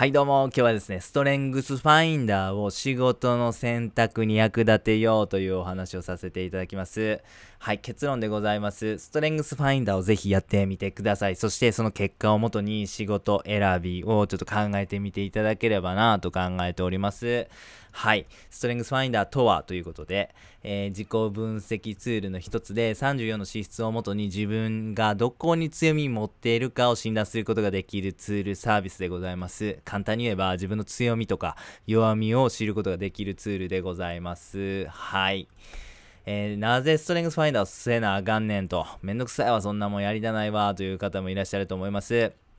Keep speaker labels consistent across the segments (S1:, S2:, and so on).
S1: はいどうも。今日はですねストレングスファインダーを仕事の選択に役立てようというお話をさせていただきます。はい結論でございますストレングスファインダーをぜひやってみてくださいそしてその結果をもとに仕事選びをちょっと考えてみていただければなと考えておりますはい。ストレングスファインダーとはということで、えー、自己分析ツールの一つで34の資質をもとに自分がどこに強みを持っているかを診断することができるツールサービスでございます。簡単に言えば自分の強みとか弱みを知ることができるツールでございます。はい。えー、なぜストレングスファインダーをせなあかんねんと、めんどくさいわ、そんなもんやりたないわ、という方もいらっしゃると思います。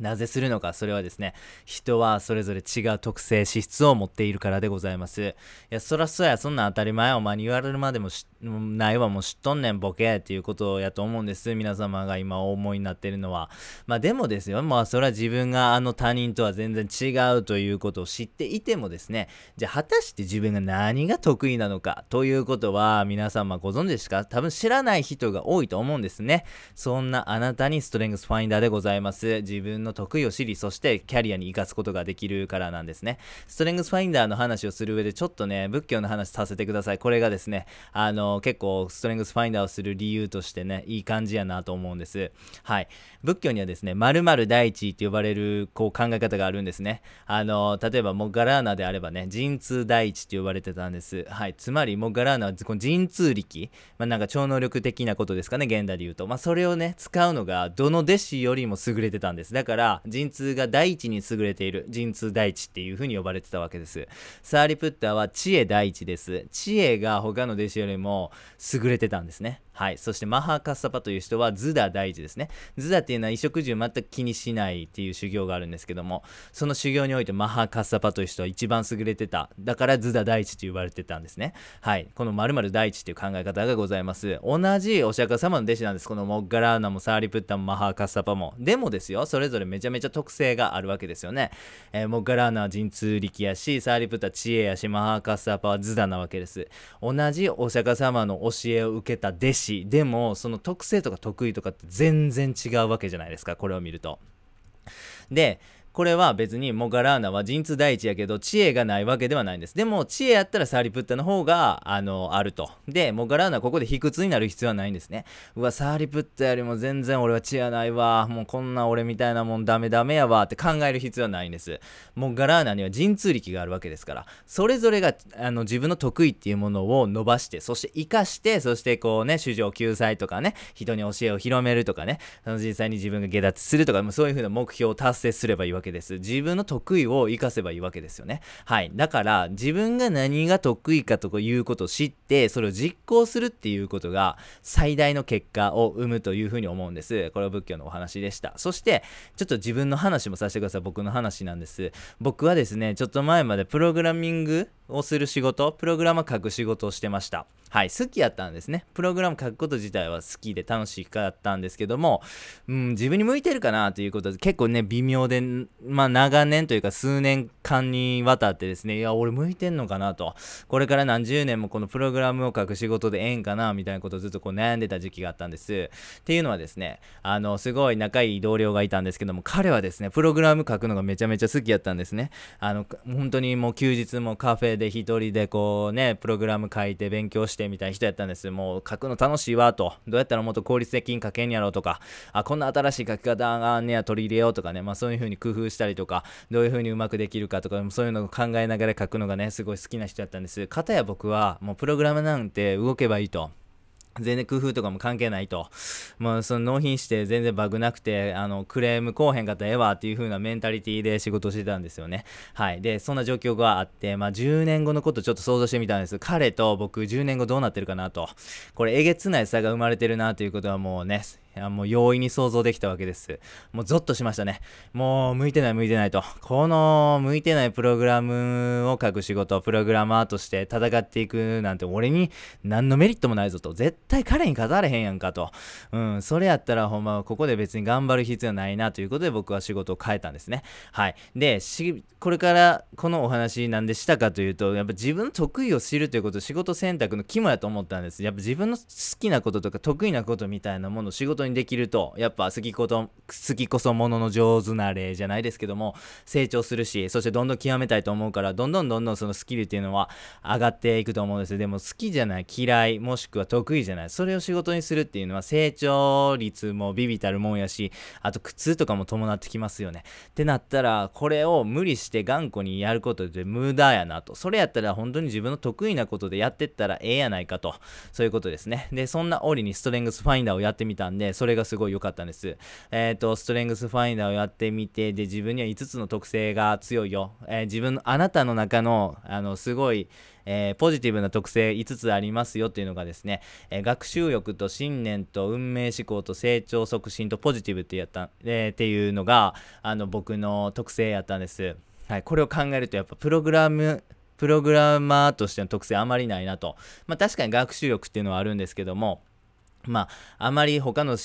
S1: なぜするのか、それはですね、人はそれぞれ違う特性、資質を持っているからでございます。いや、そらそや、そんな当たり前お前に言われるまでもないわ、もう知っとんねん、ボケっていうことやと思うんです。皆様が今お思いになってるのは。まあでもですよ、まあそれは自分があの他人とは全然違うということを知っていてもですね、じゃあ果たして自分が何が得意なのかということは皆様ご存知ですか？多分知らない人が多いと思うんですね。そんなあなたにストレングスファインダーでございます。自分のの得意を知り、そしてキャリアに生かすことができるからなんですね。ストレングスファインダーの話をする上でちょっとね、仏教の話させてください。これがですね、あの、結構ストレングスファインダーをする理由としてね、いい感じやなと思うんです。はい。仏教にはですね、〇〇第一って呼ばれるこう考え方があるんですね。あの、例えばモガラーナであればね、陣痛第一って呼ばれてたんです。はい。つまりモガラーナはこの陣痛力、まあ、なんか超能力的なことですかね、現代で言うと。まあ、それをね、使うのがどの弟子よりも優れてたんです。だから、から陣痛が第一に優れている、陣痛第一っていう風に呼ばれてたわけです。サーリプッターは知恵第一です。知恵が他の弟子よりも優れてたんですね。はい。そしてマハカッサパという人はズダ第一ですね。ズダっていうのは衣食住全く気にしないっていう修行があるんですけども、その修行においてマハカッサパという人は一番優れてた。だからズダ第一と言われてたんですね。はい。この〇〇第一という考え方がございます。同じお釈迦様の弟子なんです。このモッガラーナもサーリプッタもマハカッサパも。でもですよ、それぞれめちゃめちゃ特性があるわけですよね。えー、モッガラーナは陣痛力やし、サーリプッタ知恵やし、マハカスアパはズダなわけです。同じお釈迦様の教えを受けた弟子でも、その特性とか得意とかって全然違うわけじゃないですかこれを見ると。でこれは別にモガラーナは陣痛第一やけど知恵がないわけではないんです。でも知恵やったらサーリプッタの方があのあると。で、モガラーナはここで卑屈になる必要はないんですね。うわ、サーリプッタよりも全然俺は知恵ないわ。もうこんな俺みたいなもんダメダメやわって考える必要はないんです。モガラーナには陣痛力があるわけですから、それぞれがあの自分の得意っていうものを伸ばして、そして活かして、そしてこうね、主情救済とかね、人に教えを広めるとかね、その実際に自分が下脱するとか、そういう風な目標を達成すればいいわけけです。自分の得意を活かせばいいわけですよね。はい。だから、自分が何が得意かということを知って、それを実行するっていうことが最大の結果を生むというふうに思うんです。これは仏教のお話でした。そして、ちょっと自分の話もさせてください。僕の話なんです。僕はですね、ちょっと前までプログラミングをする仕事、プログラム書く仕事をしてました。はい、好きやったんですね。プログラム書くこと自体は好きで楽しかったんですけども、うん、自分に向いてるかなということで結構ね、微妙で、まあ長年というか数年間にわたってですね、いや、俺向いてんのかなと。これから何十年もこのプログラムを書く仕事でええんかなみたいなことをずっとこう悩んでた時期があったんです。っていうのはですね、あの、すごい仲いい同僚がいたんですけども、彼はですね、プログラム書くのがめちゃめちゃ好きやったんですね。あの、本当にもう休日もカフェで一人でこうね、プログラム書いて勉強してしてみたいな人やったんです。もう書くの楽しいわと。どうやったらもっと効率的に書けんやろうとか、あ、こんな新しい書き方があんねや取り入れようとかね、まあそういう風に工夫したりとか、どういう風にうまくできるかとか、そういうのを考えながら書くのがね、すごい好きな人やったんです。かたや僕はもうプログラムなんて動けばいいと。全然工夫とかも関係ないと。もうその納品して全然バグなくて、あの、クレームこうへんかったらええわっていう風なメンタリティで仕事してたんですよね。はい。で、そんな状況があって、まあ10年後のことちょっと想像してみたんです。彼と僕10年後どうなってるかなと。これえげつない差が生まれてるなということはもうね、もう容易に想像できたわけです。もうゾッとしましたね。もう向いてない向いてないと。この向いてないプログラムを書く仕事、プログラマーとして戦っていくなんて俺に何のメリットもないぞと。絶対彼に勝たれへんやんかと。うん、それやったらほんまここで別に頑張る必要ないなということで僕は仕事を変えたんですね。はい。で、これからこのお話なんでしたかというと、やっぱ自分の得意を知るということ、仕事選択の肝やと思ったんです。やっぱ自分の好きなこととか得意なことみたいなものを仕事ににできるとやっぱ好きこと好きこそものの上手な例じゃないですけども成長するしそしてどんどん極めたいと思うからどんどんどんどんそのスキルっていうのは上がっていくと思うんです。でも好きじゃない嫌いもしくは得意じゃないそれを仕事にするっていうのは成長率もビビたるもんやしあと苦痛とかも伴ってきますよね。ってなったらこれを無理して頑固にやることで無駄やなと。それやったら本当に自分の得意なことでやってったらええやないかと。そういうことですね。でそんな折にストレングスファインダーをやってみたんでそれがすごい良かったんですえっ、ー、とストレングスファインダーをやってみてで自分には5つの特性が強いよ、えー、自分あなたの中のあのすごいえー、ポジティブな特性5つありますよっていうのがですね、えー、学習欲と信念と運命思考と成長促進とポジティブってやった、えー、っていうのがあの僕の特性やったんです。はい、これを考えるとやっぱプログラムプログラマーとしての特性あまりないなと。まあ確かに学習力っていうのはあるんですけども、まあ、あまり他の指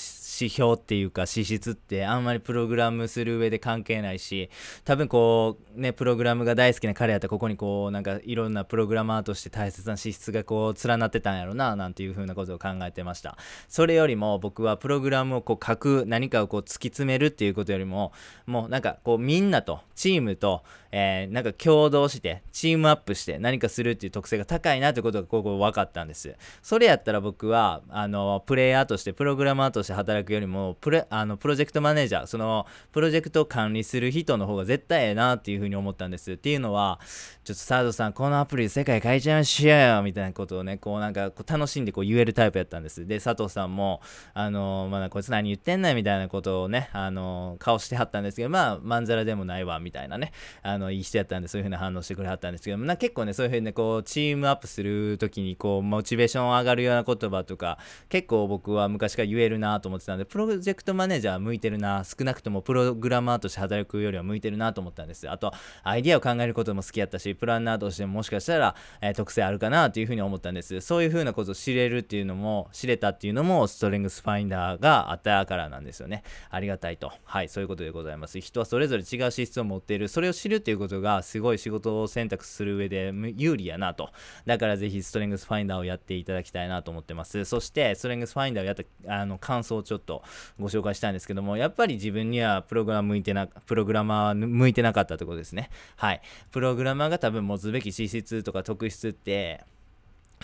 S1: 標っていうか資質ってあんまりプログラムする上で関係ないし多分こうねプログラムが大好きな彼やったらここにこうなんかいろんなプログラマーとして大切な資質がこう連なってたんやろななんていう風なことを考えてました。それよりも僕はプログラムをこう書く何かをこう突き詰めるっていうことよりももうなんかこうみんなとチームと、えー、なんか共同してチームアップして何かするっていう特性が高いなってことがここ分かったんです。それやったら僕はあのプレイヤーとしてプログラマーとして働くよりもプレあのプロジェクトマネージャーそのプロジェクトを管理する人の方が絶対ええなっていうふうに思ったんですっていうのはちょっとサードさんこのアプリで世界変えちゃいましょうよみたいなことをねこうなんかこう楽しんでこう言えるタイプやったんです。で佐藤さんもあのまだこいつ何言ってんねんみたいなことをねあの顔してはったんですけどまあまんざらでもないわみたいなね。あのいい人やったんでそういうふうな反応してくれはったんですけどな結構ねそういうふうにねこうチームアップする時にこうモチベーション上がるような言葉とか結構僕は昔から言えるなと思ってたんでプロジェクトマネージャー向いてるな少なくともプログラマーとして働くよりは向いてるなと思ったんです。あとアイディアを考えることも好きやったしプランナーとしてももしかしたら、えー、特性あるかなというふうに思ったんです。そういうふうなことを知れるっていうのも知れたっていうのもストレングスファインダーがあったからなんですよね。ありがたいと。はいそういうことでございます。人はそれぞれ違う資質を持っている。それを知るっていうことがすごい仕事を選択する上で有利やなと。だからぜひストレングスファインダーをやっていただきたいなと思ってます。そしてストレングスファインダーをやったあの感想をちょっとご紹介したんですけどもやっぱり自分にはプログラム向いてなプログラマー向いてなかったところですね。はい。プログラマーが多分持つべき資質とか特質って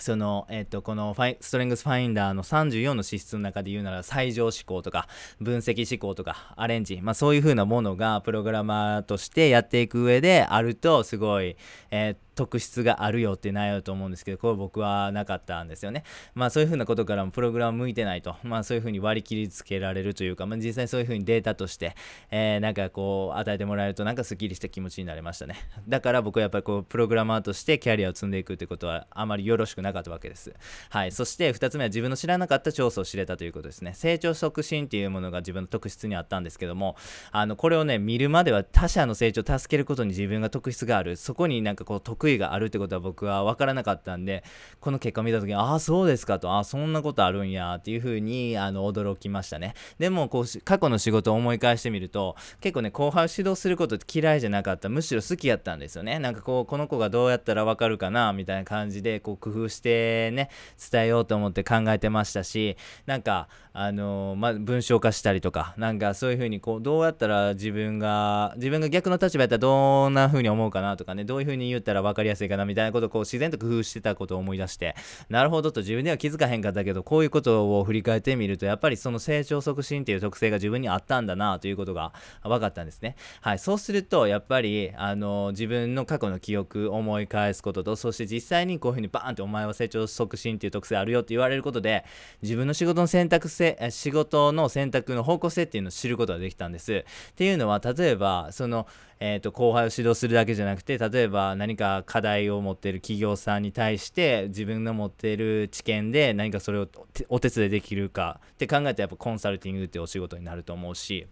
S1: その、えっ、と、このファイストレングスファインダーの34の資質の中で言うなら、最上思考とか、分析思考とか、アレンジ、まあそういう風なものが、プログラマーとしてやっていく上であると、すごい、えっー、特質があるよっていう内容と思うんですけど、これ僕はなかったんですよね。まあそういう風なことからもプログラム向いてないと、まあそういう風に割り切りつけられるというか、まあ実際そういう風にデータとして、えー、なんかこう与えてもらえるとなんかスッキリした気持ちになりましたね。だから僕はやっぱりこうプログラマーとしてキャリアを積んでいくってことはあまりよろしくなかったわけです。はい。そして2つ目は自分の知らなかった調査を知れたということですね。成長促進っていうものが自分の特質にあったんですけども、あのこれをね、見るまでは他者の成長を助けることに自分が特質がある、そこになんかこう特得意があるってことは僕は分からなかったんでこの結果を見た時にああそうですかとあそんなことあるんやっていう風にあの驚きましたね。でもこう過去の仕事を思い返してみると結構ね後輩を指導することって嫌いじゃなかったむしろ好きやったんですよね。なんかこうこの子がどうやったら分かるかなみたいな感じでこう工夫してね伝えようと思って考えてましたしなんかあのまあ、文章化したりとかなんかそういう風にこうどうやったら自分が自分が逆の立場やったらどんな風に思うかなとかねどういう風に言ったら分分かりやすいかなみたいなことをこう自然と工夫してたことを思い出してなるほどと自分では気づかへんかったけどこういうことを振り返ってみるとやっぱりその成長促進っていう特性が自分にあったんだなということが分かったんですね。はいそうするとやっぱりあの自分の過去の記憶思い返すこととそして実際にこういう風にバーンってお前は成長促進っていう特性あるよって言われることで自分の仕事の選択性仕事の選択の方向性っていうのを知ることができたんです。っていうのは例えばそのえーと、後輩を指導するだけじゃなくて例えば何か課題を持ってる企業さんに対して自分の持っている知見で何かそれをお手伝いできるかって考えたらやっぱコンサルティングってお仕事になると思うし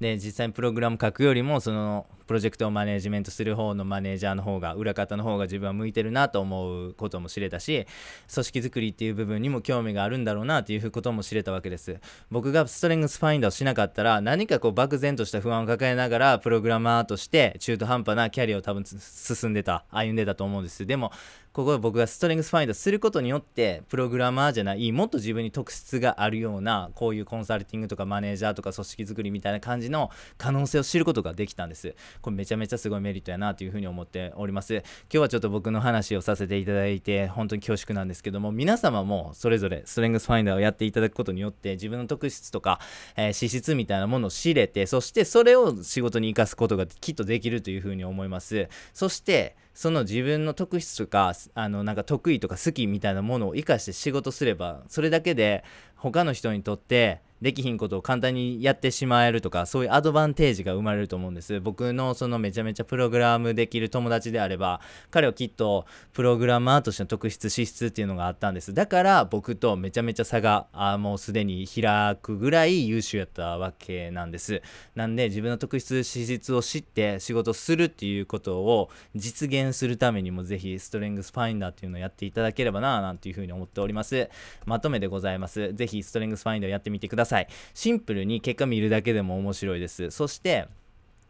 S1: で実際にプログラム書くよりもそのプロジェクトをマネージメントする方のマネージャーの方が裏方の方が自分は向いてるなと思うことも知れたし組織づくりっていう部分にも興味があるんだろうなっていうことも知れたわけです僕がストレングスファインダーをしなかったら何かこう漠然とした不安を抱えながらプログラマーとして中途半端なキャリアを多分進んでた歩んでたと思うんですでもここで僕がストレングスファインダーすることによってプログラマーじゃないもっと自分に特質があるようなこういうコンサルティングとかマネージャーとか組織づくりみたいな感じの可能性を知ることができたんです。これめちゃめちゃすごいメリットやなというふうに思っております。今日はちょっと僕の話をさせていただいて本当に恐縮なんですけども皆様もそれぞれストレングスファインダーをやっていただくことによって自分の特質とか、えー、資質みたいなものを知れてそしてそれを仕事に生かすことがきっとできるというふうに思います。そしてその自分の特質とかあのなんか得意とか好きみたいなものを生かして仕事すればそれだけで他の人にとってできひんことを簡単にやってしまえるとかそういうアドバンテージが生まれると思うんです。僕のそのめちゃめちゃプログラムできる友達であれば彼はきっとプログラマーとしての特質資質っていうのがあったんです。だから僕とめちゃめちゃ差があもうすでに開くぐらい優秀やったわけなんです。なんで自分の特質資質を知って仕事するっていうことを実現するためにもぜひストレングスファインダーっていうのをやっていただければななんていうふうに思っております。まとめでございます。ぜひストレングスファインダーやってみてください。さい。シンプルに結果見るだけでも面白いです。そして、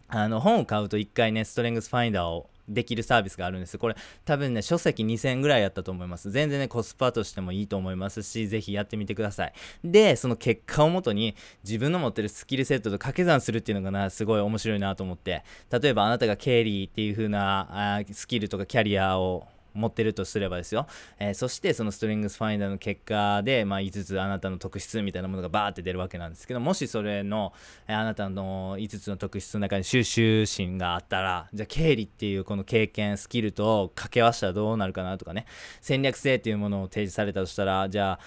S1: あの本を買うと1回ね、ストレングスファインダーをできるサービスがあるんです。これ多分ね、書籍2000円ぐらいやったと思います。全然ね、コスパとしてもいいと思いますし、ぜひやってみてください。で、その結果をもとに自分の持ってるスキルセットと掛け算するっていうのがな、すごい面白いなと思って、例えばあなたが経理っていう風なスキルとかキャリアを持ってるとすればですよ、えー、そしてそのストリングスファインダーの結果で、まあ、5つあなたの特質みたいなものがバーって出るわけなんですけどもしそれの、えー、あなたの5つの特質の中に収集心があったらじゃあ経理っていうこの経験スキルと掛け合わせたらどうなるかなとかね。戦略性っていうものを提示されたとしたらじゃあ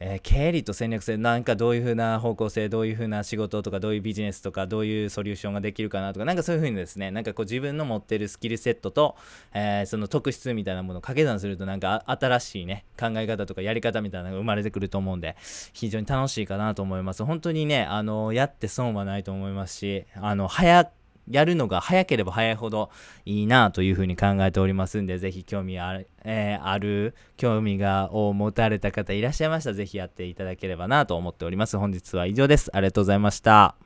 S1: えー、経理と戦略性なんかどういう風な方向性どういう風な仕事とかどういうビジネスとかどういうソリューションができるかなとかなんかそういう風にですねなんかこう自分の持ってるスキルセットと、えー、その特質みたいなものを掛け算するとなんか新しいね考え方とかやり方みたいなのが生まれてくると思うんで非常に楽しいかなと思います。本当にねあのやって損はないと思いますしあの早やるのが早ければ早いほどいいなというふうに考えておりますんで、ぜひ興味ある、えー、ある興味がを持たれた方いらっしゃいましたら、ぜひやっていただければなと思っております。本日は以上です。ありがとうございました。